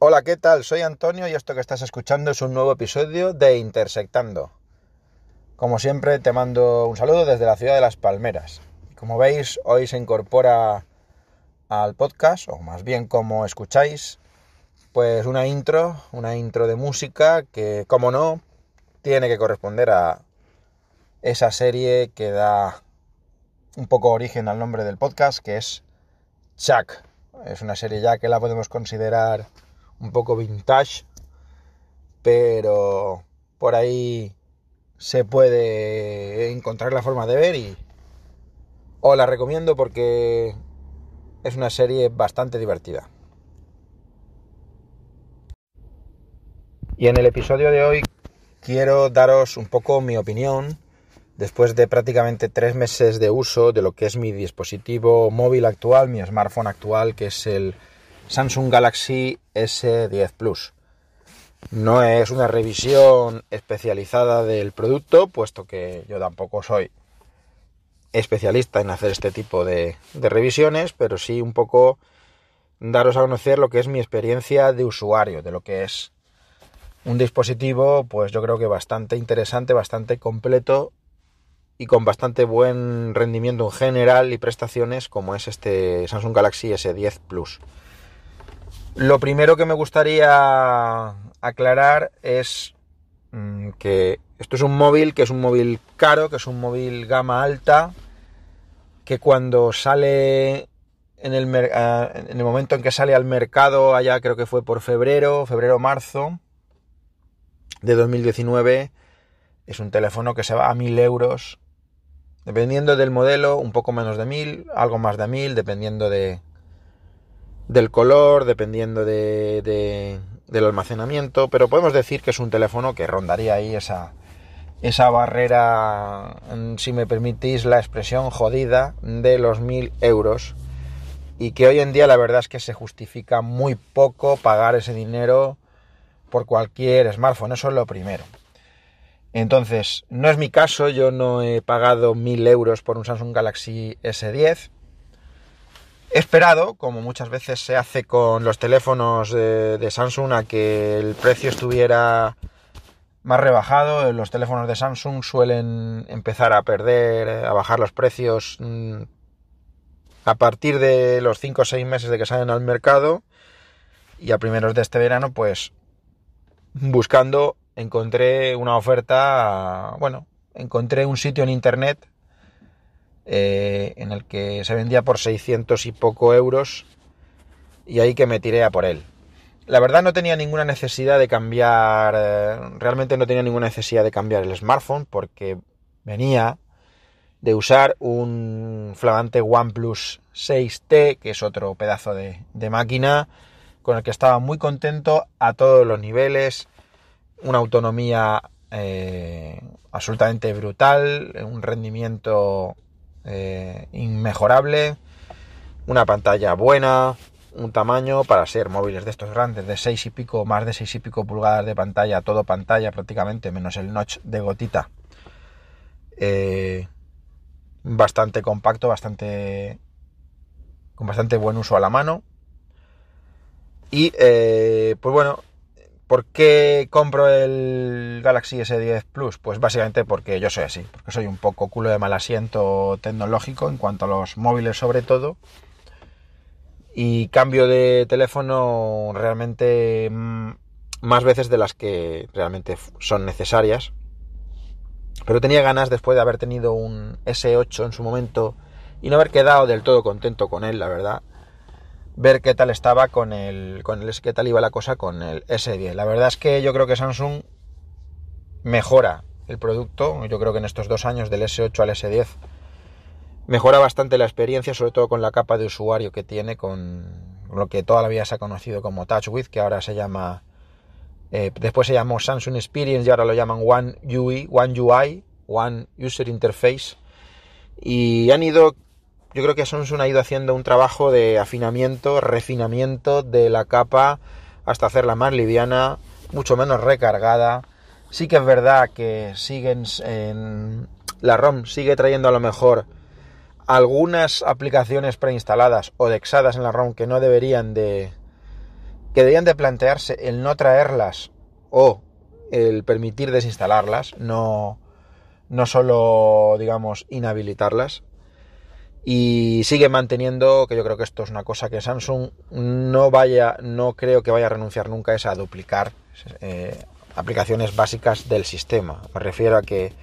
Hola, ¿qué tal? Soy Antonio y esto que estás escuchando es un nuevo episodio de Intersectando. Como siempre, te mando un saludo desde la ciudad de Las Palmeras. Como veis, hoy se incorpora al podcast, o más bien como escucháis, pues una intro, una intro de música que, como no, tiene que corresponder a esa serie que da un poco origen al nombre del podcast, que es Chuck. Es una serie ya que la podemos considerar un poco vintage, pero por ahí se puede encontrar la forma de ver y os la recomiendo porque es una serie bastante divertida. Y en el episodio de hoy quiero daros un poco mi opinión después de prácticamente tres meses de uso de lo que es mi dispositivo móvil actual, mi smartphone actual, que es el Samsung Galaxy S10 Plus. No es una revisión especializada del producto, puesto que yo tampoco soy especialista en hacer este tipo de, revisiones, pero sí un poco daros a conocer lo que es mi experiencia de usuario, de lo que es un dispositivo, pues yo creo que bastante interesante, bastante completo y con bastante buen rendimiento en general y prestaciones como es este Samsung Galaxy S10 Plus. Lo primero que me gustaría aclarar es mm, que esto es un móvil que es un móvil caro, que es un móvil gama alta, que cuando sale en el, en el momento en que sale al mercado, allá creo que fue por febrero, febrero-marzo de 2019, es un teléfono que se va a mil euros, dependiendo del modelo, un poco menos de mil, algo más de mil, dependiendo de, del color, dependiendo de, del almacenamiento, pero podemos decir que es un teléfono que rondaría ahí esa, esa barrera, si me permitís la expresión jodida, de los mil euros. Y que hoy en día la verdad es que se justifica muy poco pagar ese dinero por cualquier smartphone, eso es lo primero. Entonces, no es mi caso, yo no he pagado mil euros por un Samsung Galaxy S10, He esperado, como muchas veces se hace con los teléfonos de, Samsung, a que el precio estuviera más rebajado. Los teléfonos de Samsung suelen empezar a perder, a bajar los precios mm, a partir de los 5 o 6 meses de que salen al mercado. Y a primeros de este verano, pues buscando, encontré una oferta, bueno, encontré un sitio en internet eh, en el que se vendía por 600 y poco euros y ahí que me tiré a por él. La verdad no tenía ninguna necesidad de cambiar, eh, realmente no tenía ninguna necesidad de cambiar el smartphone porque venía de usar un flamante OnePlus 6T, que es otro pedazo de, máquina, con el que estaba muy contento a todos los niveles, una autonomía eh, absolutamente brutal, un rendimiento eh, inmejorable, una pantalla buena, un tamaño para ser móviles de estos grandes, de 6 y pico, más de 6 y pico pulgadas de pantalla, todo pantalla prácticamente, menos el notch de gotita. Eh, bastante compacto, bastante con bastante buen uso a la mano. Y eh, pues bueno, ¿Por qué compro el Galaxy S10 Plus? Pues básicamente porque yo soy así, porque soy un poco culo de mal asiento tecnológico en cuanto a los móviles sobre todo. Y cambio de teléfono realmente mm, más veces de las que realmente son necesarias. Pero tenía ganas después de haber tenido un S8 en su momento y no haber quedado del todo contento con él, la verdad ver qué tal estaba con el, con el qué tal iba la cosa con el S10. La verdad es que yo creo que Samsung mejora el producto. Yo creo que en estos dos años del S8 al S10 mejora bastante la experiencia, sobre todo con la capa de usuario que tiene, con lo que toda la vida se ha conocido como TouchWiz, que ahora se llama, eh, después se llamó Samsung Experience y ahora lo llaman One UI, One UI, One User Interface. Y han ido yo creo que Samsung ha ido haciendo un trabajo de afinamiento, refinamiento de la capa hasta hacerla más liviana, mucho menos recargada. Sí que es verdad que siguen en la ROM sigue trayendo a lo mejor algunas aplicaciones preinstaladas o dexadas en la ROM que no deberían de, que deberían de plantearse el no traerlas o el permitir desinstalarlas, no, no solo, digamos, inhabilitarlas. Y sigue manteniendo, que yo creo que esto es una cosa que Samsung no vaya, no creo que vaya a renunciar nunca, es a duplicar eh, aplicaciones básicas del sistema. Me refiero a que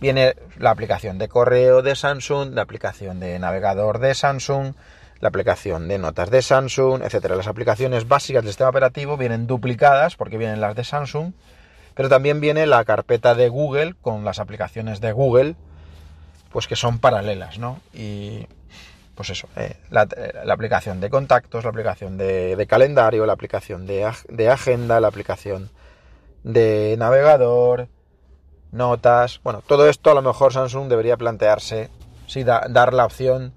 viene la aplicación de correo de Samsung, la aplicación de navegador de Samsung, la aplicación de notas de Samsung, etcétera. Las aplicaciones básicas del sistema operativo vienen duplicadas porque vienen las de Samsung, pero también viene la carpeta de Google con las aplicaciones de Google, pues que son paralelas, ¿no? Y pues eso, eh, la, aplicación de contactos, la aplicación de, calendario, la aplicación de, de agenda, la aplicación de navegador, notas. Bueno, todo esto a lo mejor Samsung debería plantearse, si dar la opción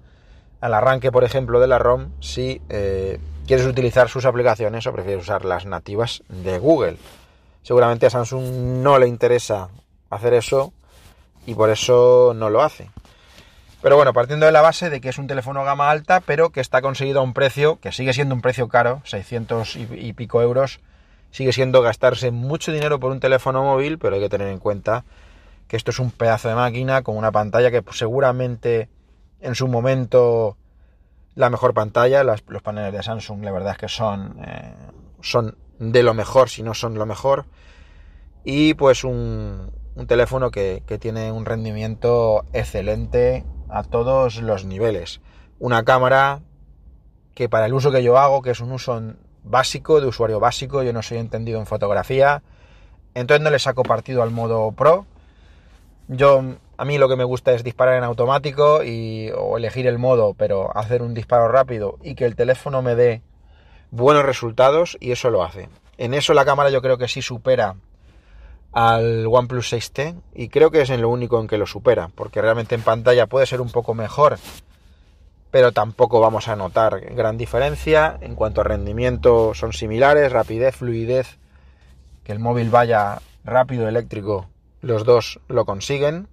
al arranque, por ejemplo, de la ROM, si eh, quieres utilizar sus aplicaciones o prefieres usar las nativas de Google. Seguramente a Samsung no le interesa hacer eso y por eso no lo hace. Pero bueno, partiendo de la base de que es un teléfono gama alta, pero que está conseguido a un precio, que sigue siendo un precio caro, 600 y pico euros, sigue siendo gastarse mucho dinero por un teléfono móvil, pero hay que tener en cuenta que esto es un pedazo de máquina con una pantalla que seguramente en su momento la mejor pantalla, los paneles de Samsung la verdad es que son, eh, son de lo mejor, si no son lo mejor, y pues un, un teléfono que, que tiene un rendimiento excelente a todos los niveles. Una cámara que para el uso que yo hago, que es un uso básico, de usuario básico, yo no soy entendido en fotografía, entonces no le saco partido al modo pro. Yo, a mí lo que me gusta es disparar en automático y, o elegir el modo, pero hacer un disparo rápido y que el teléfono me dé buenos resultados y eso lo hace. En eso la cámara yo creo que sí supera al OnePlus 6T y creo que es en lo único en que lo supera, porque realmente en pantalla puede ser un poco mejor pero tampoco vamos a notar gran diferencia. En cuanto a rendimiento son similares, rapidez, fluidez, que el móvil vaya rápido eléctrico, los dos lo consiguen.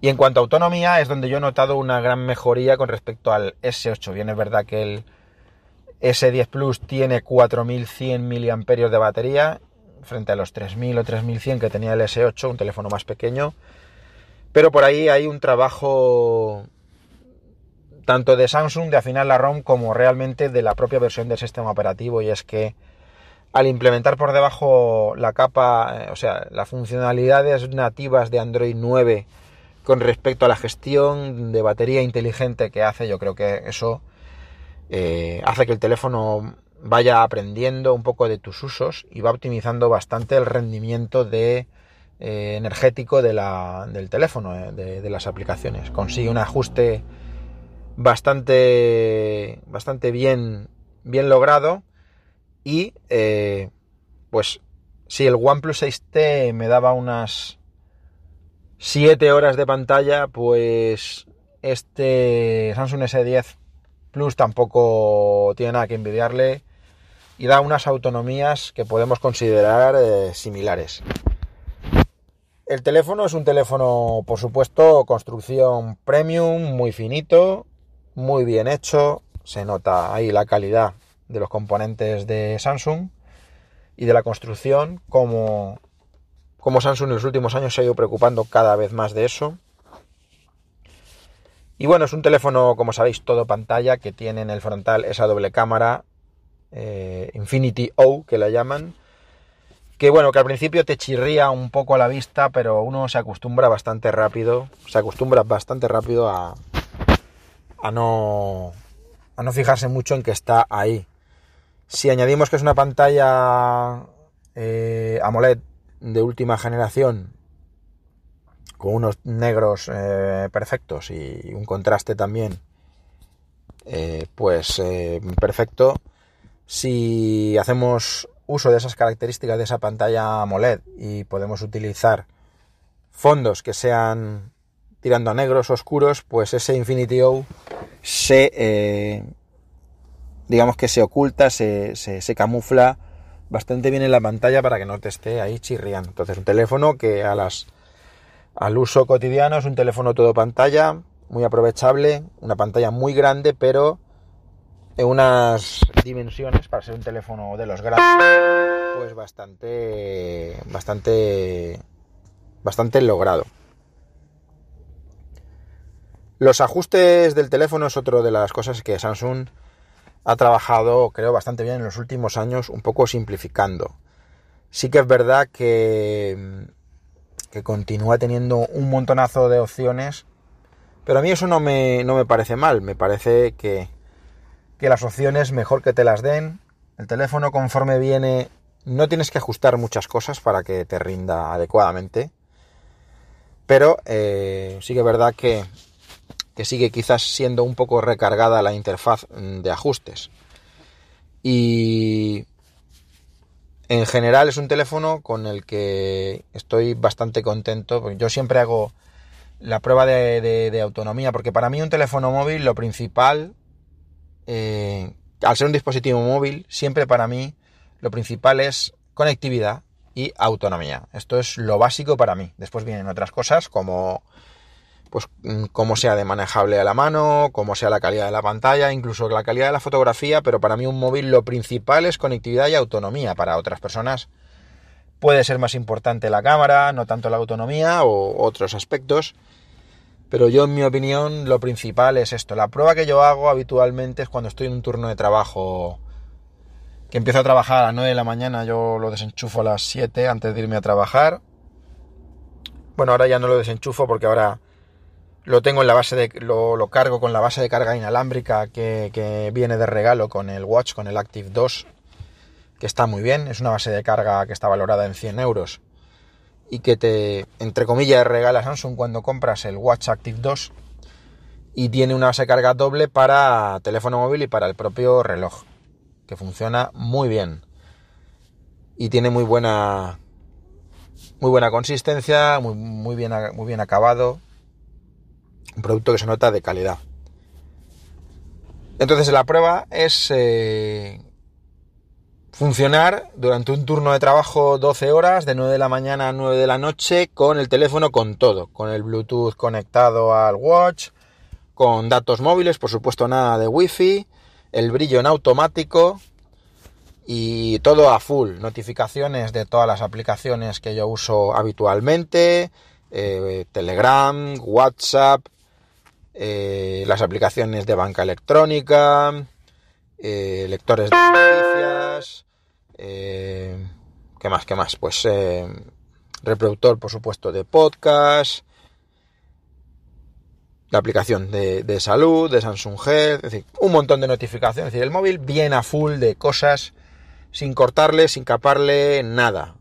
Y en cuanto a autonomía es donde yo he notado una gran mejoría con respecto al S8. Bien es verdad que el S10 Plus tiene 4100 mAh de batería frente a los 3000 o 3100 que tenía el S8, un teléfono más pequeño. Pero por ahí hay un trabajo tanto de Samsung de afinar la ROM como realmente de la propia versión del sistema operativo y es que al implementar por debajo la capa, eh, o sea, las funcionalidades nativas de Android 9 con respecto a la gestión de batería inteligente que hace, yo creo que eso eh, hace que el teléfono vaya aprendiendo un poco de tus usos y va optimizando bastante el rendimiento de, eh, energético de la, del teléfono, de, de las aplicaciones. Consigue un ajuste bastante, bastante bien, bien logrado. Y eh, pues si el OnePlus 6T me daba unas 7 horas de pantalla, pues este Samsung S10 Plus tampoco tiene nada que envidiarle y da unas autonomías que podemos considerar eh, similares. El teléfono es un teléfono, por supuesto, construcción premium, muy finito, muy bien hecho, se nota ahí la calidad de los componentes de Samsung y de la construcción, como, como Samsung en los últimos años se ha ido preocupando cada vez más de eso. Y bueno, es un teléfono, como sabéis, todo pantalla, que tiene en el frontal esa doble cámara eh, Infinity O, que la llaman. Que bueno, que al principio te chirría un poco a la vista, pero uno se acostumbra bastante rápido, se acostumbra bastante rápido a, a no, a no fijarse mucho en que está ahí. Si añadimos que es una pantalla eh, AMOLED de última generación, con unos negros eh, perfectos y un contraste también, pues perfecto. Si hacemos uso de esas características de esa pantalla AMOLED y podemos utilizar fondos que sean tirando a negros oscuros, pues ese Infinity O se, eh, digamos que se oculta, se, se, camufla bastante bien en la pantalla para que no te esté ahí chirriando. Entonces un teléfono que a las, al uso cotidiano es un teléfono todo pantalla, muy aprovechable, una pantalla muy grande, pero en unas dimensiones para ser un teléfono de los grandes, pues bastante, bastante, bastante logrado. Los ajustes del teléfono es otra de las cosas que Samsung ha trabajado, creo, bastante bien en los últimos años, un poco simplificando. Sí que es verdad que, que continúa teniendo un montonazo de opciones, pero a mí eso no me, no me parece mal, me parece que, que las opciones mejor que te las den. El teléfono conforme viene, no tienes que ajustar muchas cosas para que te rinda adecuadamente. Pero eh, sí que es verdad que que sigue quizás siendo un poco recargada la interfaz mm, de ajustes. Y en general es un teléfono con el que estoy bastante contento. Yo siempre hago la prueba de, autonomía, porque para mí un teléfono móvil lo principal, eh, al ser un dispositivo móvil, siempre para mí lo principal es conectividad y autonomía. Esto es lo básico para mí. Después vienen otras cosas como pues mm, cómo sea de manejable a la mano, cómo sea la calidad de la pantalla, incluso la calidad de la fotografía, pero para mí un móvil lo principal es conectividad y autonomía. Para otras personas puede ser más importante la cámara, no tanto la autonomía o otros aspectos. Pero yo, en mi opinión, lo principal es esto. La prueba que yo hago habitualmente es cuando estoy en un turno de trabajo que empiezo a trabajar a las 9 de la mañana, yo lo desenchufo a las 7 antes de irme a trabajar. Bueno, ahora ya no lo desenchufo porque ahora lo tengo en la base de. Lo, cargo con la base de carga inalámbrica que, viene de regalo con el Watch, con el Active 2, que está muy bien. Es una base de carga que está valorada en 100 euros y que te, entre comillas, regala Samsung cuando compras el Watch Active 2 y tiene una base de carga doble para teléfono móvil y para el propio reloj, que funciona muy bien y tiene muy buena muy buena consistencia, muy, muy bien muy bien acabado un producto que se nota de calidad. Entonces la prueba es eh, funcionar durante un turno de trabajo 12 horas, de 9 de la mañana a 9 de la noche, con el teléfono con todo, con el Bluetooth conectado al watch, con datos móviles, por supuesto nada de wifi, el brillo en automático y todo a full, notificaciones de todas las aplicaciones que yo uso habitualmente, eh, Telegram, WhatsApp, eh, las aplicaciones de banca electrónica, eh, lectores de noticias, eh, ¿qué más? ¿Qué más? Pues reproductor, por supuesto, de podcast, la aplicación de, salud, de Samsung Health, es decir, un montón de notificaciones. Es decir, el móvil viene a full de cosas sin cortarle, sin caparle, nada.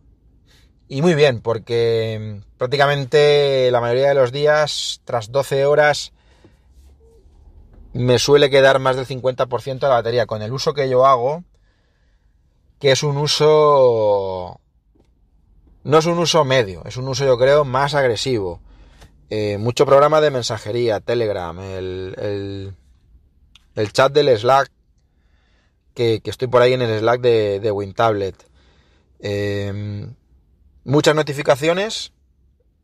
Y muy bien, porque prácticamente la mayoría de los días, tras 12 horas, me suele quedar más del 50% de la batería con el uso que yo hago, que es un uso... No es un uso medio, es un uso yo creo más agresivo. Eh, mucho programa de mensajería, Telegram, el, el, chat del Slack, que, estoy por ahí en el Slack de, de WinTablet. Eh, muchas notificaciones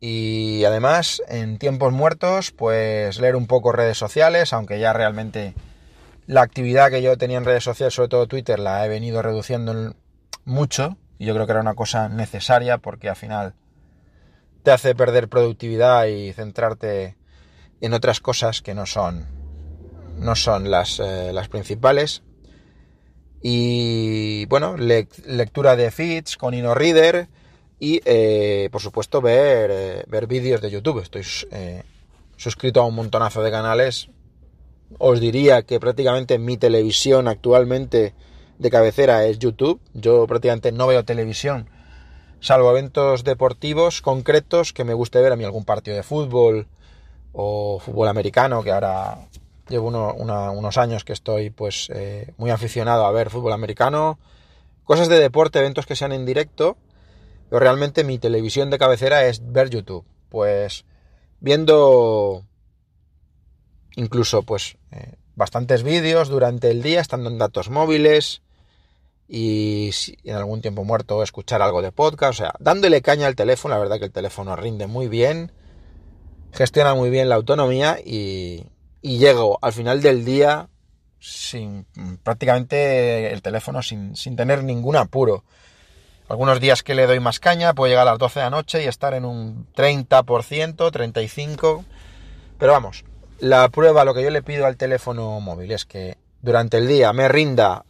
y además, en tiempos muertos, pues leer un poco redes sociales, aunque ya realmente la actividad que yo tenía en redes sociales, sobre todo Twitter, la he venido reduciendo mucho. Y yo creo que era una cosa necesaria porque al final te hace perder productividad y centrarte en otras cosas que no son, no son las, eh, las principales. Y bueno, lectura de feeds con InnoReader y eh, por supuesto ver, eh, ver vídeos de YouTube. Estoy suscrito a un montonazo de canales. Os diría que prácticamente mi televisión actualmente de cabecera es YouTube. Yo prácticamente no veo televisión, salvo eventos deportivos concretos que me guste ver a mí algún partido de fútbol o fútbol americano, que ahora llevo unos años que estoy pues muy aficionado a ver fútbol americano. Cosas de deporte, eventos que sean en directo pero realmente mi televisión de cabecera es ver YouTube. Pues viendo incluso pues eh, bastantes vídeos durante el día, estando en datos móviles y si en algún tiempo muerto escuchar algo de podcast, o sea, dándole caña al teléfono, la verdad que el teléfono rinde muy bien, gestiona muy bien la autonomía y, y llego al final del día sin prácticamente el teléfono sin, sin tener ningún apuro. Algunos días que le doy más caña, puedo llegar a las 12 de la noche y estar en un 30%, 35%. Pero vamos, la prueba, lo que yo le pido al teléfono móvil es que durante el día me rinda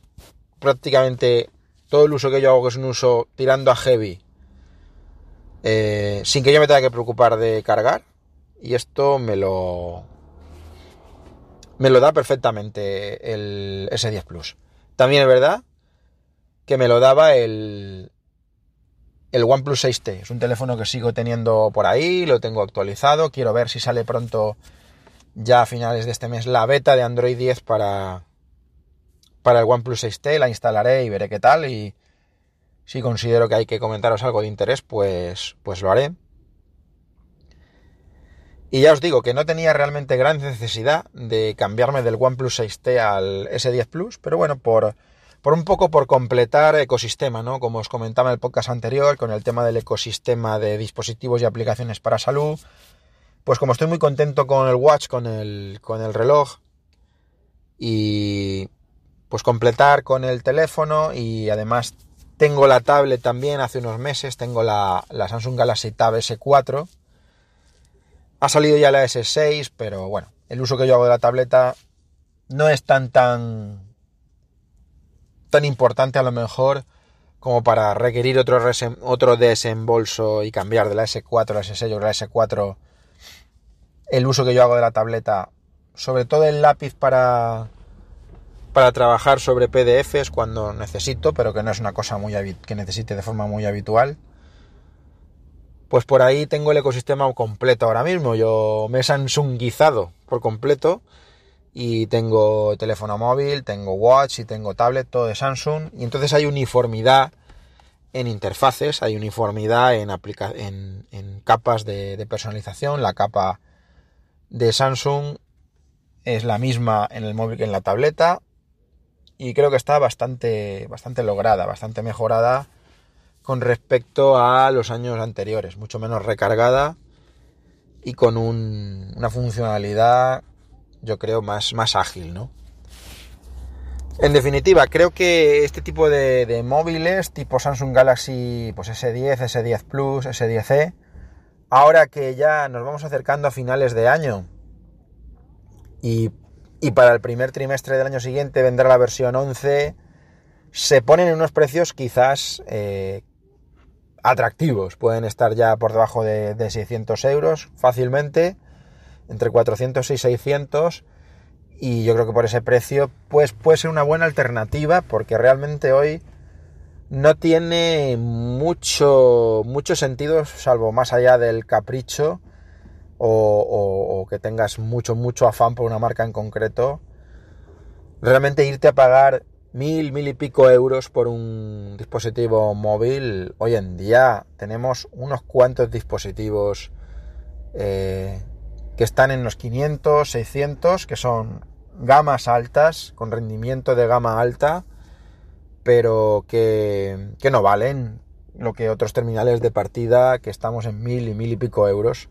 prácticamente todo el uso que yo hago, que es un uso tirando a heavy, eh, sin que yo me tenga que preocupar de cargar. Y esto me lo. Me lo da perfectamente el S10 Plus. También es verdad que me lo daba el, el OnePlus 6T. Es un teléfono que sigo teniendo por ahí, lo tengo actualizado. Quiero ver si sale pronto, ya a finales de este mes, la beta de Android 10 para, para el OnePlus 6T. La instalaré y veré qué tal. Y si considero que hay que comentaros algo de interés, pues, pues lo haré. Y ya os digo que no tenía realmente gran necesidad de cambiarme del OnePlus 6T al S10 Plus, pero bueno, por por un poco por completar ecosistema, ¿no? Como os comentaba en el podcast anterior, con el tema del ecosistema de dispositivos y aplicaciones para salud, pues como estoy muy contento con el watch, con el, con el reloj, y pues completar con el teléfono y además tengo la tablet también hace unos meses, tengo la, la Samsung Galaxy Tab S4, ha salido ya la S6, pero bueno, el uso que yo hago de la tableta no es tan tan tan importante a lo mejor como para requerir otro, otro desembolso y cambiar de la S4 a la S6 o la S4 el uso que yo hago de la tableta, sobre todo el lápiz para, para trabajar sobre PDFs cuando necesito, pero que no es una cosa muy que necesite de forma muy habitual. Pues por ahí tengo el ecosistema completo ahora mismo. Yo me he Samsungizado por completo y tengo teléfono móvil, tengo watch y tengo tablet, todo de Samsung. Y entonces hay uniformidad en interfaces, hay uniformidad en, en, capas de, personalización. La capa de Samsung es la misma en el móvil que en la tableta. Y creo que está bastante, bastante lograda, bastante mejorada con respecto a los años anteriores. Mucho menos recargada y con una funcionalidad yo creo, más, más ágil, ¿no? En definitiva, creo que este tipo de, móviles, tipo Samsung Galaxy pues S10, S10 Plus, S10e, ahora que ya nos vamos acercando a finales de año y, para el primer trimestre del año siguiente vendrá la versión 11, se ponen en unos precios quizás eh, atractivos. Pueden estar ya por debajo de, de 600 euros fácilmente entre 400 y 600 y yo creo que por ese precio pues puede ser una buena alternativa porque realmente hoy no tiene mucho, mucho sentido salvo más allá del capricho o, que tengas mucho, mucho afán por una marca en concreto. Realmente irte a pagar mil, mil y pico euros por un dispositivo móvil, hoy en día tenemos unos cuantos dispositivos eh, que están en los 500, 600, que son gamas altas, con rendimiento de gama alta, pero que, que no valen lo que otros terminales de partida que estamos en mil y mil y pico euros.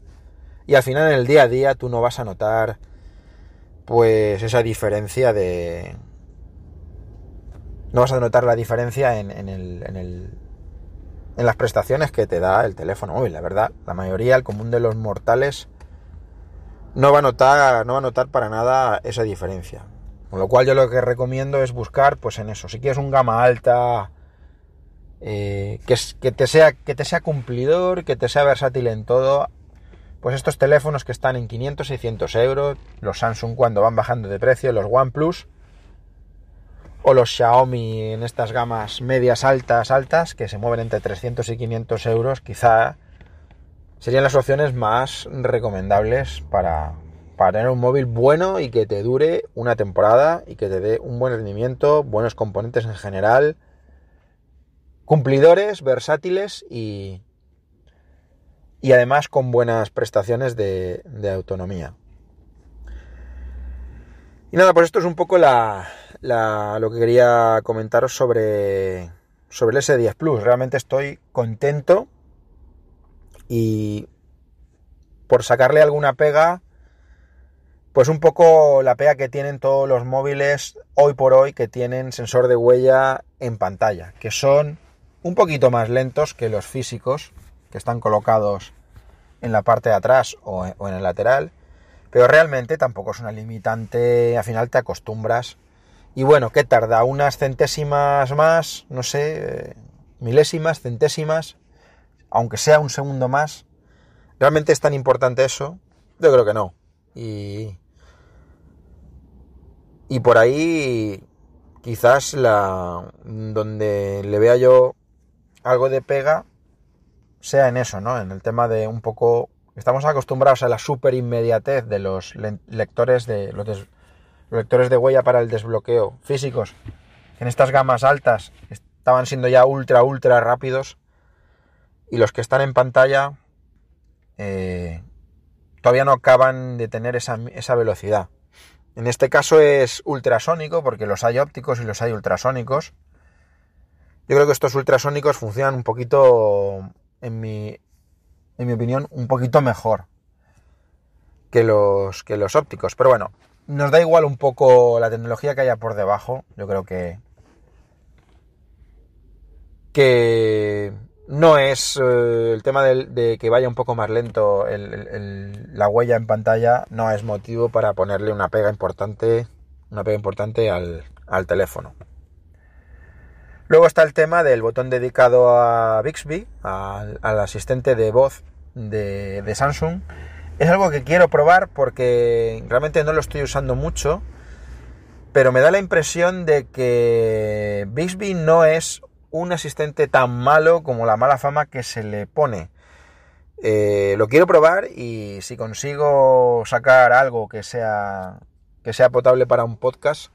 Y al final en el día a día tú no vas a notar pues esa diferencia de... No vas a notar la diferencia en, en, el, en, el, en las prestaciones que te da el teléfono móvil, la verdad. La mayoría, el común de los mortales, no va a notar, no va a notar para nada esa diferencia. Con lo cual yo lo que recomiendo es buscar pues en eso. Si quieres un gama alta, eh, que, que, te sea, que te sea cumplidor, que te sea versátil en todo, pues estos teléfonos que están en 500, 600 euros, los Samsung cuando van bajando de precio, los OnePlus, o los Xiaomi en estas gamas medias altas, altas, que se mueven entre 300 y 500 euros, quizá serían las opciones más recomendables para, tener un móvil bueno y que te dure una temporada y que te dé un buen rendimiento, buenos componentes en general, cumplidores, versátiles y, y además con buenas prestaciones de, autonomía. Y nada, pues esto es un poco la, lo que quería comentaros sobre, sobre el S10 Plus. Realmente estoy contento y por sacarle alguna pega, pues un poco la pega que tienen todos los móviles hoy por hoy que tienen sensor de huella en pantalla, que son un poquito más lentos que los físicos, que están colocados en la parte de atrás o en el lateral, pero realmente tampoco es una limitante, al final te acostumbras. Y bueno, ¿qué tarda? Unas centésimas más, no sé, milésimas, centésimas, aunque sea un segundo más. ¿Realmente es tan importante eso? Yo creo que no. Y, y por ahí quizás la donde le vea yo algo de pega sea en eso, ¿no? En el tema de un poco estamos acostumbrados a la super inmediatez de los lectores de los, lectores de huella para el desbloqueo físicos. En estas gamas altas estaban siendo ya ultra ultra rápidos y los que están en pantalla eh, todavía no acaban de tener esa, esa velocidad. En este caso es ultrasónico porque los hay ópticos y los hay ultrasónicos. Yo creo que estos ultrasónicos funcionan un poquito en mi, en mi opinión, un poquito mejor que los, que los ópticos. Pero bueno, nos da igual un poco la tecnología que haya por debajo. Yo creo que, que no es eh, el tema de, que vaya un poco más lento la huella en pantalla, no es motivo para ponerle una pega importante, una pega importante al, al teléfono. Luego está el tema del botón dedicado a Bixby, al, asistente de voz de, Samsung. Es algo que quiero probar porque realmente no lo estoy usando mucho, pero me da la impresión de que Bixby no es un asistente tan malo como la mala fama que se le pone. Eh, lo quiero probar y si consigo sacar algo que sea que sea potable para un podcast,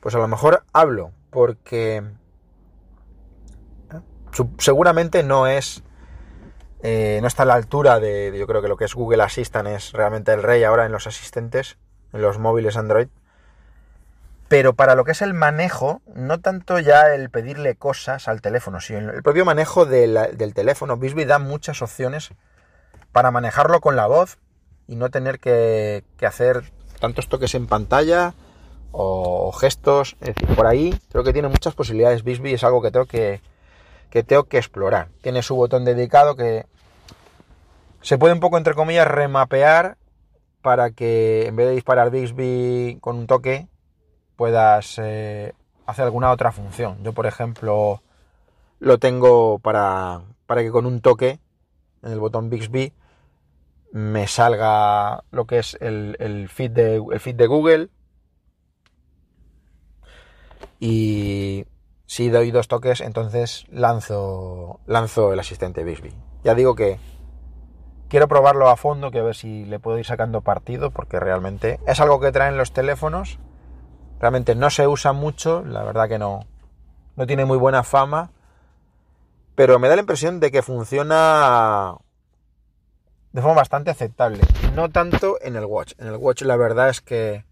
pues a lo mejor hablo, porque seguramente no es eh, no está a la altura de, yo creo que lo que es Google Assistant es realmente el rey ahora en los asistentes en los móviles Android pero para lo que es el manejo no tanto ya el pedirle cosas al teléfono sino el propio manejo del teléfono Bisbee da muchas opciones para manejarlo con la voz y no tener que, hacer tantos toques en pantalla o, gestos. Es decir, por ahí creo que tiene muchas posibilidades Bisbee, es algo que tengo que, que tengo que explorar. Tiene su botón dedicado que se puede un poco, entre comillas, remapear para que en vez de disparar Bixby con un toque, puedas eh, hacer alguna otra función. Yo, por ejemplo, lo tengo para, para que con un toque en el botón Bixby me salga lo que es el, feed, de, el feed de Google y si doy dos toques, entonces lanzo, lanzo el asistente Bixby. Ya digo que quiero probarlo a fondo, que a ver si le puedo ir sacando partido, porque realmente es algo que traen los teléfonos. Realmente no se usa mucho, la verdad que no, no tiene muy buena fama, pero me da la impresión de que funciona de forma bastante aceptable. No tanto en el Watch. En el Watch la verdad es que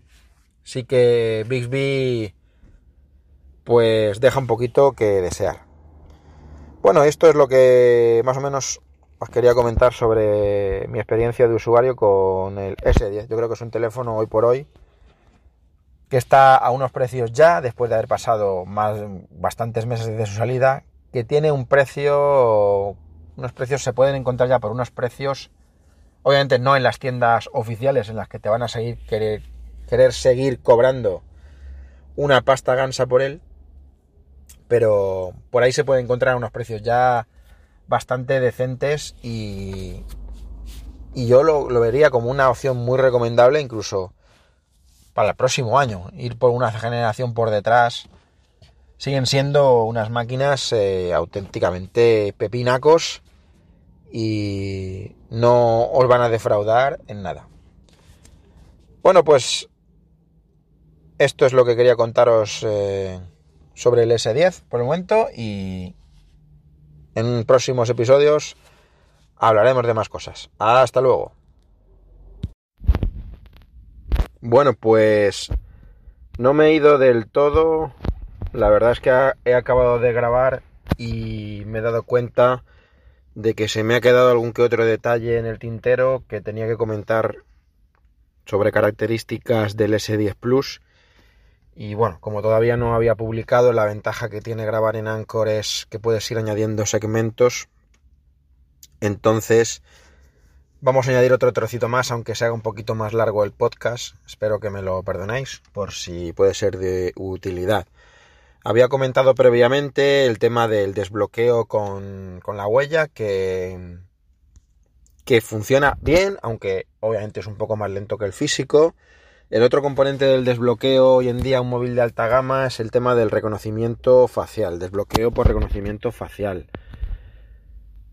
sí que Bixby pues deja un poquito que desear. Bueno, esto es lo que más o menos os quería comentar sobre mi experiencia de usuario con el S10. Yo creo que es un teléfono hoy por hoy que está a unos precios ya, después de haber pasado más bastantes meses desde su salida, que tiene un precio, unos precios se pueden encontrar ya por unos precios, obviamente no en las tiendas oficiales en las que te van a seguir querer, querer seguir cobrando una pasta gansa por él, pero por ahí se puede encontrar unos precios ya bastante decentes y, y yo lo, vería como una opción muy recomendable incluso para el próximo año. Ir por una generación por detrás siguen siendo unas máquinas eh, auténticamente pepinacos y no os van a defraudar en nada. Bueno, pues esto es lo que quería contaros eh, sobre el S10 por el momento y en próximos episodios hablaremos de más cosas. Hasta luego. Bueno, pues no me he ido del todo. La verdad es que he acabado de grabar y me he dado cuenta de que se me ha quedado algún que otro detalle en el tintero que tenía que comentar sobre características del S10 Plus. Y bueno, como todavía no había publicado, la ventaja que tiene grabar en Anchor es que puedes ir añadiendo segmentos. Entonces, vamos a añadir otro trocito más, aunque se haga un poquito más largo el podcast. Espero que me lo perdonéis, por si puede ser de utilidad. Había comentado previamente el tema del desbloqueo con, con la huella, que, que funciona bien, aunque obviamente es un poco más lento que el físico. El otro componente del desbloqueo hoy en día un móvil de alta gama es el tema del reconocimiento facial, desbloqueo por reconocimiento facial.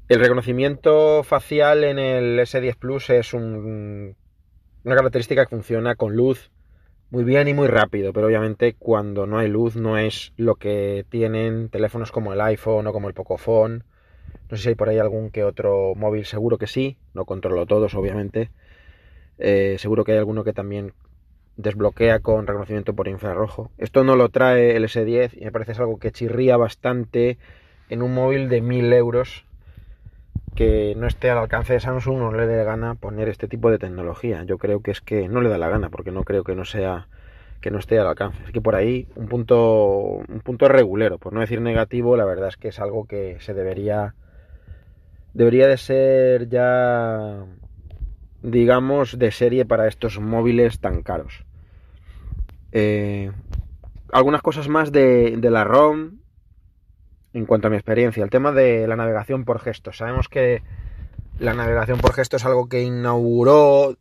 El reconocimiento facial en el S10 Plus es una característica que funciona con luz, muy bien y muy rápido, pero obviamente cuando no hay luz no es lo que tienen teléfonos como el iPhone o como el Pocophone. No sé si hay por ahí algún que otro móvil, seguro que sí, no controlo todos obviamente. Eh, seguro que hay alguno que también desbloquea con reconocimiento por infrarrojo. Esto no lo trae el S10 y me parece es algo que chirría bastante en un móvil de 1000 euros que no esté al alcance de Samsung no le dé gana poner este tipo de tecnología. Yo creo que es que no le da la gana, porque no creo que no sea que no esté al alcance. Así que por ahí un punto un punto regulero, por no decir negativo, la verdad es que es algo que se debería debería de ser ya digamos de serie para estos móviles tan caros. Eh, algunas cosas más de, de la ROM en cuanto a mi experiencia, el tema de la navegación por gestos. Sabemos que la navegación por gestos es algo que inauguró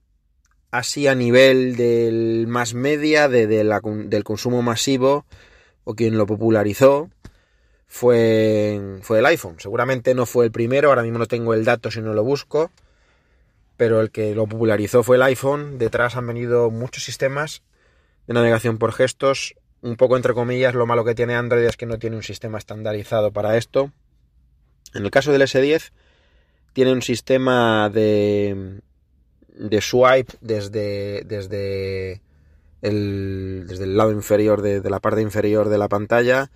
así a nivel del más media, de, del consumo masivo, o quien lo popularizó, fue, fue el iPhone. Seguramente no fue el primero, ahora mismo no tengo el dato si no lo busco, pero el que lo popularizó fue el iPhone. Detrás han venido muchos sistemas de navegación por gestos un poco entre comillas, lo malo que tiene Android es que no tiene un sistema estandarizado para esto. En el caso del S10, tiene un sistema de, de swipe desde, desde, el, desde el lado inferior de, la parte inferior de la pantalla.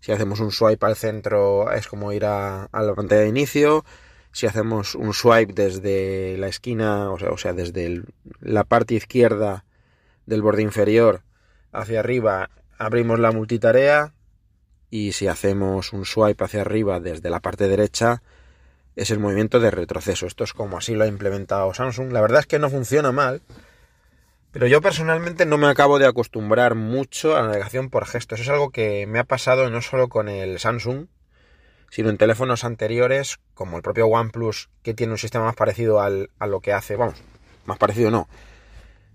Si hacemos un swipe al centro es como ir a, a la pantalla de inicio. Si hacemos un swipe desde la esquina, o sea, o sea desde la parte izquierda del borde inferior hacia arriba abrimos la multitarea y si hacemos un swipe hacia arriba desde la parte derecha es el movimiento de retroceso. Esto es como así lo ha implementado Samsung. La verdad es que no funciona mal, pero yo personalmente no me acabo de acostumbrar mucho a la navegación por gestos. Es algo que me ha pasado no solo con el Samsung, sino en teléfonos anteriores como el propio OnePlus, que tiene un sistema más parecido al, a lo que hace, vamos, más parecido no,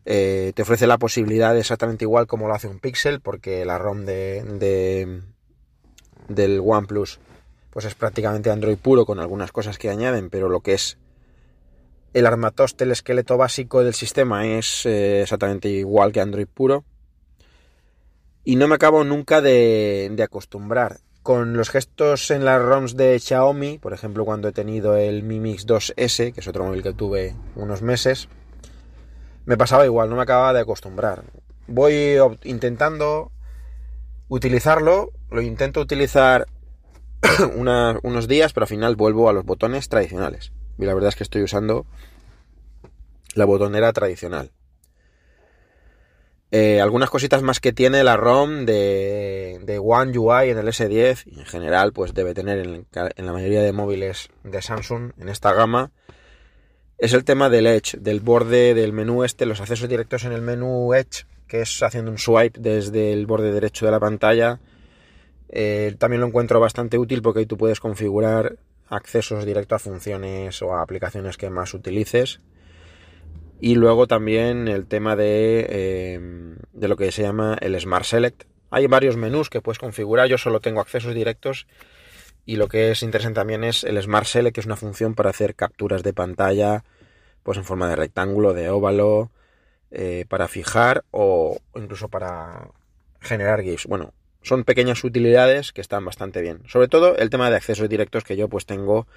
eh, te ofrece la posibilidad exactamente igual como lo hace un Pixel, porque la ROM de, del OnePlus pues es prácticamente Android puro con algunas cosas que añaden, pero lo que es el armatoste, el esqueleto básico del sistema es eh, exactamente igual que Android puro. Y no me acabo nunca de, de, acostumbrar. Con los gestos en las ROMs de Xiaomi, por ejemplo cuando he tenido el Mi Mix 2S, que es otro móvil que tuve unos meses, me pasaba igual, no me acababa de acostumbrar. Voy intentando utilizarlo, lo intento utilizar unos días, pero al final vuelvo a los botones tradicionales. Y la verdad es que estoy usando la botonera tradicional. Eh, algunas cositas más que tiene la ROM de, de One UI en el S10 y en general pues debe tener en, en la mayoría de móviles de Samsung en esta gama es el tema del Edge, del borde del menú este, los accesos directos en el menú Edge, que es haciendo un swipe desde el borde derecho de la pantalla. Eh, también lo encuentro bastante útil porque ahí tú puedes configurar accesos directos a funciones o a aplicaciones que más utilices. Y luego también el tema de, eh, de lo que se llama el Smart Select. Hay varios menús que puedes configurar, yo solo tengo accesos directos y lo que es interesante también es el Smart Select, que es una función para hacer capturas de pantalla pues en forma de rectángulo, de óvalo, eh, para fijar o incluso para generar GIFs. Bueno, son pequeñas utilidades que están bastante bien. Sobre todo el tema de accesos directos que yo pues tengo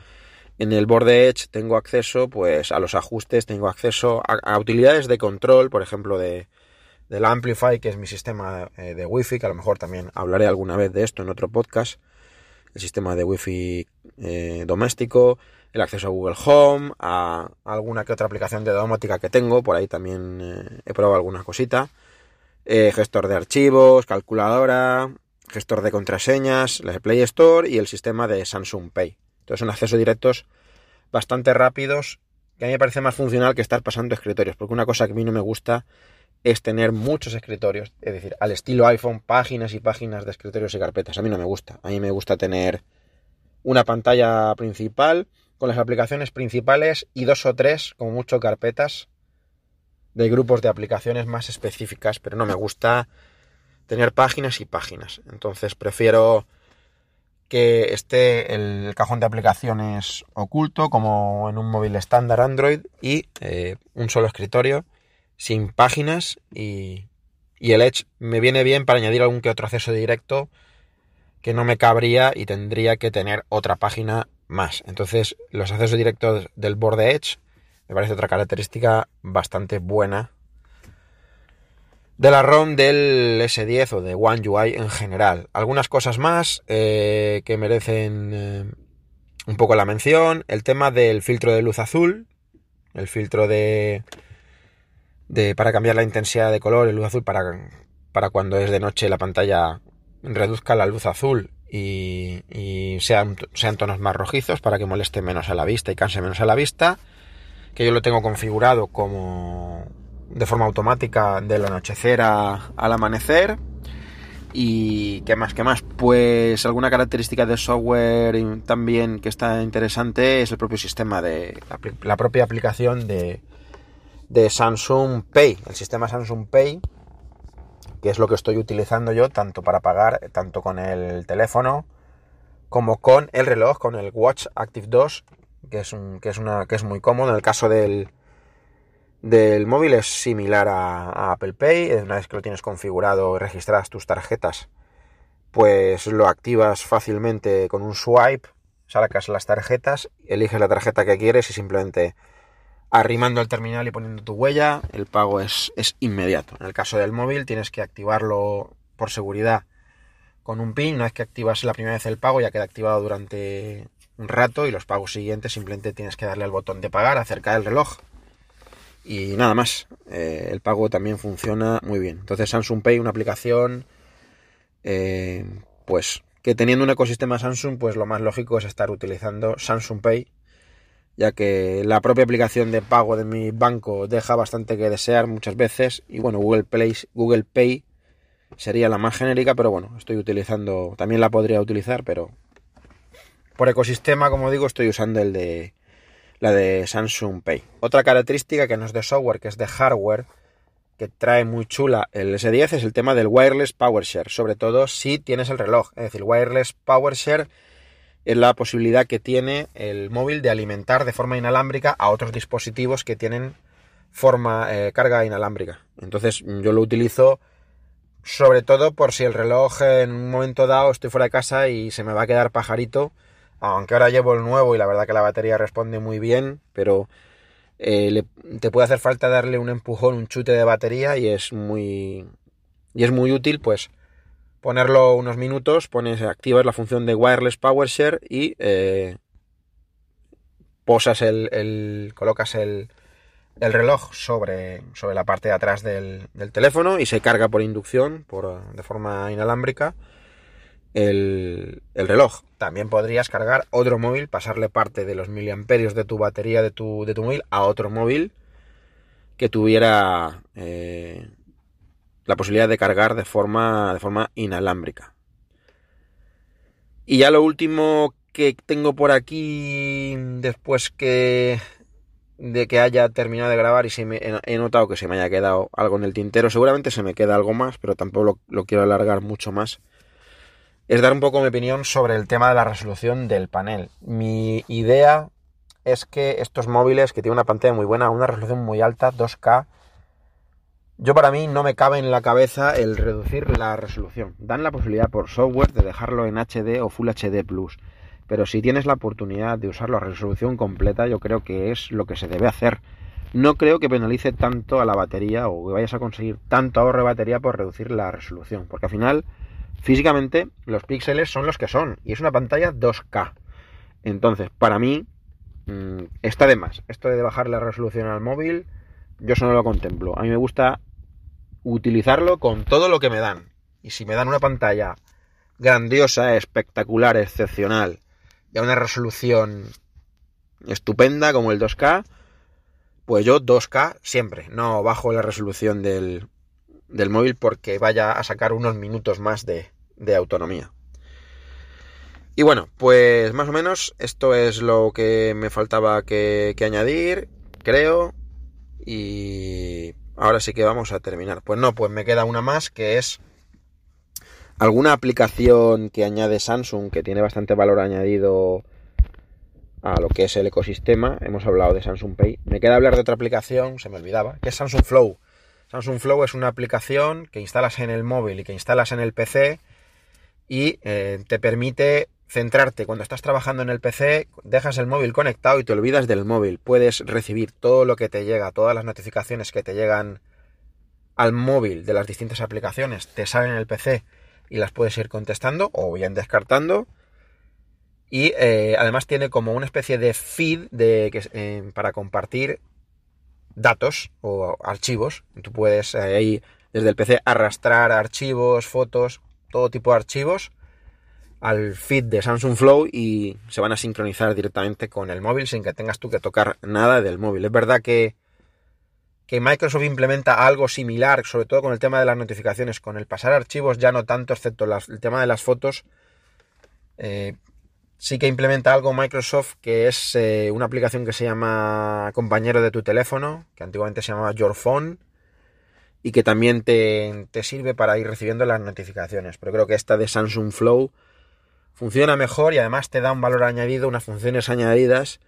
en el borde Edge, tengo acceso pues a los ajustes, tengo acceso a, utilidades de control, por ejemplo de del Amplify, que es mi sistema eh, de Wi-Fi, que a lo mejor también hablaré alguna vez de esto en otro podcast el sistema de wifi eh, doméstico, el acceso a Google Home, a alguna que otra aplicación de domótica que tengo, por ahí también eh, he probado alguna cosita, eh, gestor de archivos, calculadora, gestor de contraseñas, la Play Store y el sistema de Samsung Pay. Entonces son accesos directos bastante rápidos que a mí me parece más funcional que estar pasando escritorios, porque una cosa que a mí no me gusta es tener muchos escritorios, es decir, al estilo iPhone, páginas y páginas de escritorios y carpetas. A mí no me gusta. A mí me gusta tener una pantalla principal con las aplicaciones principales y dos o tres, como mucho, carpetas de grupos de aplicaciones más específicas, pero no me gusta tener páginas y páginas. Entonces prefiero que esté el cajón de aplicaciones oculto, como en un móvil estándar Android, y eh, un solo escritorio, sin páginas, y, y el Edge me viene bien para añadir algún que otro acceso directo que no me cabría y tendría que tener otra página más. Entonces, los accesos directos del borde Edge me parece otra característica bastante buena de la ROM del S10 o de One UI en general. Algunas cosas más eh, que merecen eh, un poco la mención. El tema del filtro de luz azul. El filtro de, de para cambiar la intensidad de color, el luz azul para, para cuando es de noche la pantalla reduzca la luz azul y, y sean, sean tonos más rojizos para que moleste menos a la vista y canse menos a la vista. Que yo lo tengo configurado como de forma automática del anochecer al amanecer. Y qué más, qué más. Pues alguna característica de software también que está interesante es el propio sistema de la, propia aplicación de, de Samsung Pay, el sistema Samsung Pay, que es lo que estoy utilizando yo tanto para pagar tanto con el teléfono como con el reloj, con el Watch Active 2, que es un, que es una que es muy cómodo en el caso del del móvil es similar a, Apple Pay. Una vez que lo tienes configurado y registradas tus tarjetas, pues lo activas fácilmente con un swipe, sacas las tarjetas, eliges la tarjeta que quieres y simplemente arrimando el terminal y poniendo tu huella, el pago es, es inmediato. En el caso del móvil tienes que activarlo por seguridad con un PIN. Una vez que activas la primera vez el pago ya queda activado durante un rato y los pagos siguientes simplemente tienes que darle al botón de pagar, acercar el reloj y nada más. Eh, el pago también funciona muy bien. Entonces Samsung Pay, una aplicación, eh, pues que teniendo un ecosistema Samsung, pues lo más lógico es estar utilizando Samsung Pay, ya que la propia aplicación de pago de mi banco deja bastante que desear muchas veces. Y bueno, Google Play, Google Pay sería la más genérica, pero bueno, estoy utilizando, también la podría utilizar, pero por ecosistema, como digo, estoy usando el de la de Samsung Pay. Otra característica que no es de software, que es de hardware, que trae muy chula el S10 es el tema del wireless power share, sobre todo si tienes el reloj. Es decir, wireless power share es la posibilidad que tiene el móvil de alimentar de forma inalámbrica a otros dispositivos que tienen forma eh, carga inalámbrica. Entonces yo lo utilizo sobre todo por si el reloj en un momento dado estoy fuera de casa y se me va a quedar pajarito aunque ahora llevo el nuevo y la verdad que la batería responde muy bien, pero eh, te puede hacer falta darle un empujón, un chute de batería y es muy y es muy útil pues ponerlo unos minutos, pones, activas la función de wireless power share y eh, posas el, colocas el, el reloj sobre, sobre la parte de atrás del, del, teléfono y se carga por inducción, por, de forma inalámbrica el, reloj. También podrías cargar otro móvil, pasarle parte de los miliamperios de tu batería de tu, de tu móvil a otro móvil que tuviera eh, la posibilidad de cargar de forma, de forma inalámbrica. Y ya lo último que tengo por aquí después que de que haya terminado de grabar y se me, he notado que se me haya quedado algo en el tintero. Seguramente se me queda algo más, pero tampoco lo quiero alargar mucho más es dar un poco mi opinión sobre el tema de la resolución del panel. Mi idea es que estos móviles que tienen una pantalla muy buena, una resolución muy alta, 2K, yo para mí no me cabe en la cabeza el reducir la resolución. Dan la posibilidad por software de dejarlo en HD o Full HD Plus. Pero si tienes la oportunidad de usarlo a resolución completa, yo creo que es lo que se debe hacer. No creo que penalice tanto a la batería o que vayas a conseguir tanto ahorro de batería por reducir la resolución. Porque al final físicamente los píxeles son los que son y es una pantalla 2K. Entonces, para mí mm, está de más. Esto de bajar la resolución al móvil, yo eso no lo contemplo. A mí me gusta utilizarlo con todo lo que me dan. Y si me dan una pantalla grandiosa, espectacular, excepcional, y a una resolución estupenda como el 2K, pues yo 2K siempre, no bajo la resolución del, del móvil porque vaya a sacar unos minutos más de, de autonomía. Y bueno, pues más o menos esto es lo que me faltaba que, que, añadir, creo. Y ahora sí que vamos a terminar. Pues no, pues me queda una más que es alguna aplicación que añade Samsung que tiene bastante valor añadido a lo que es el ecosistema. Hemos hablado de Samsung Pay. Me queda hablar de otra aplicación, se me olvidaba, que es Samsung Flow. Samsung Flow es una aplicación que instalas en el móvil y que instalas en el PC y eh, te permite centrarte cuando estás trabajando en el PC, dejas el móvil conectado y te olvidas del móvil. Puedes recibir todo lo que te llega, todas las notificaciones que te llegan al móvil de las distintas aplicaciones, te salen en el PC y las puedes ir contestando o bien descartando. Y eh, además tiene como una especie de feed de, que, eh, para compartir datos o archivos. Tú puedes eh, ahí desde el PC arrastrar archivos, fotos, todo tipo de archivos al feed de Samsung Flow y se van a sincronizar directamente con el móvil sin que tengas tú que tocar nada del móvil. Es verdad que, que Microsoft implementa algo similar, sobre todo con el tema de las notificaciones, con el pasar archivos ya no tanto, excepto el tema de las fotos. Eh, sí que implementa algo Microsoft que es eh, una aplicación que se llama compañero de tu teléfono, que antiguamente se llamaba Your Phone y que también te, sirve para ir recibiendo las notificaciones. Pero creo que esta de Samsung Flow funciona mejor y además te da un valor añadido, unas funciones añadidas,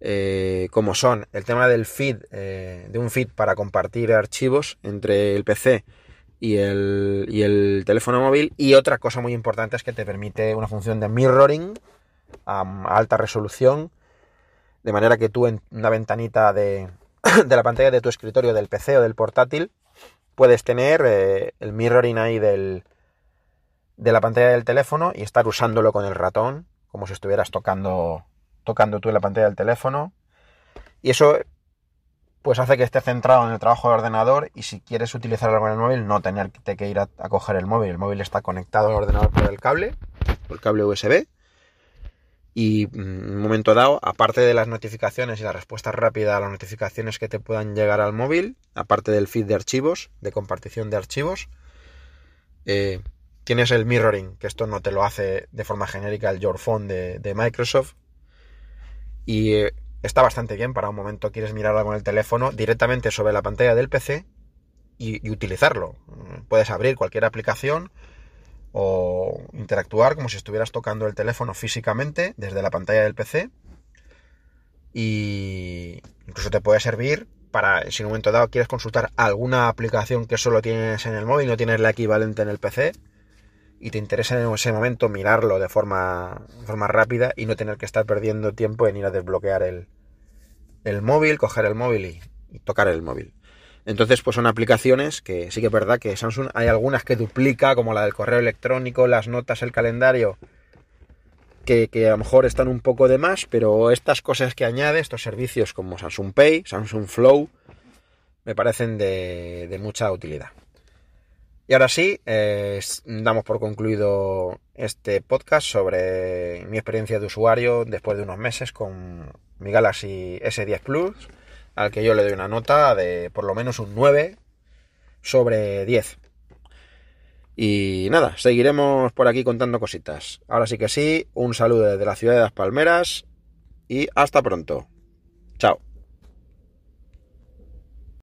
eh, como son el tema del feed, eh, de un feed para compartir archivos entre el PC y el, y el teléfono móvil. Y otra cosa muy importante es que te permite una función de mirroring a, alta resolución, de manera que tú en una ventanita de, de la pantalla de tu escritorio, del PC o del portátil, puedes tener eh, el mirroring ahí del, de la pantalla del teléfono y estar usándolo con el ratón, como si estuvieras tocando, tocando tú en la pantalla del teléfono. Y eso pues hace que esté centrado en el trabajo de ordenador y si quieres utilizarlo con el móvil no tener que ir a, a, coger el móvil. El móvil está conectado al ordenador por el cable, por el cable USB y mm, en un momento dado, aparte de las notificaciones y la respuesta rápida a las notificaciones que te puedan llegar al móvil, aparte del feed de archivos, de compartición de archivos, eh, tienes el mirroring, que esto no te lo hace de forma genérica el Your Phone de, Microsoft. Y eh, está bastante bien para un momento quieres mirarlo con el teléfono directamente sobre la pantalla del PC y utilizarlo. Puedes abrir cualquier aplicación o interactuar como si estuvieras tocando el teléfono físicamente desde la pantalla del PC y incluso te puede servir para si en un momento dado quieres consultar alguna aplicación que solo tienes en el móvil, no tienes la equivalente en el PC y te interesa en ese momento mirarlo de forma, forma rápida y no tener que estar perdiendo tiempo en ir a desbloquear el, el móvil, coger el móvil y, tocar el móvil. Entonces, pues son aplicaciones que sí que es verdad que Samsung hay algunas que duplica, como la del correo electrónico, las notas, el calendario, que, a lo mejor están un poco de más, pero estas cosas que añade, estos servicios como Samsung Pay, Samsung Flow, me parecen de, mucha utilidad. Y ahora sí, damos por concluido este podcast sobre mi experiencia de usuario después de unos meses con mi Galaxy S10 Plus al que yo le doy una nota de por lo menos un 9 sobre 10. Y nada, seguiremos por aquí contando cositas. Ahora sí que sí, un saludo desde la ciudad de las Palmeras y hasta pronto.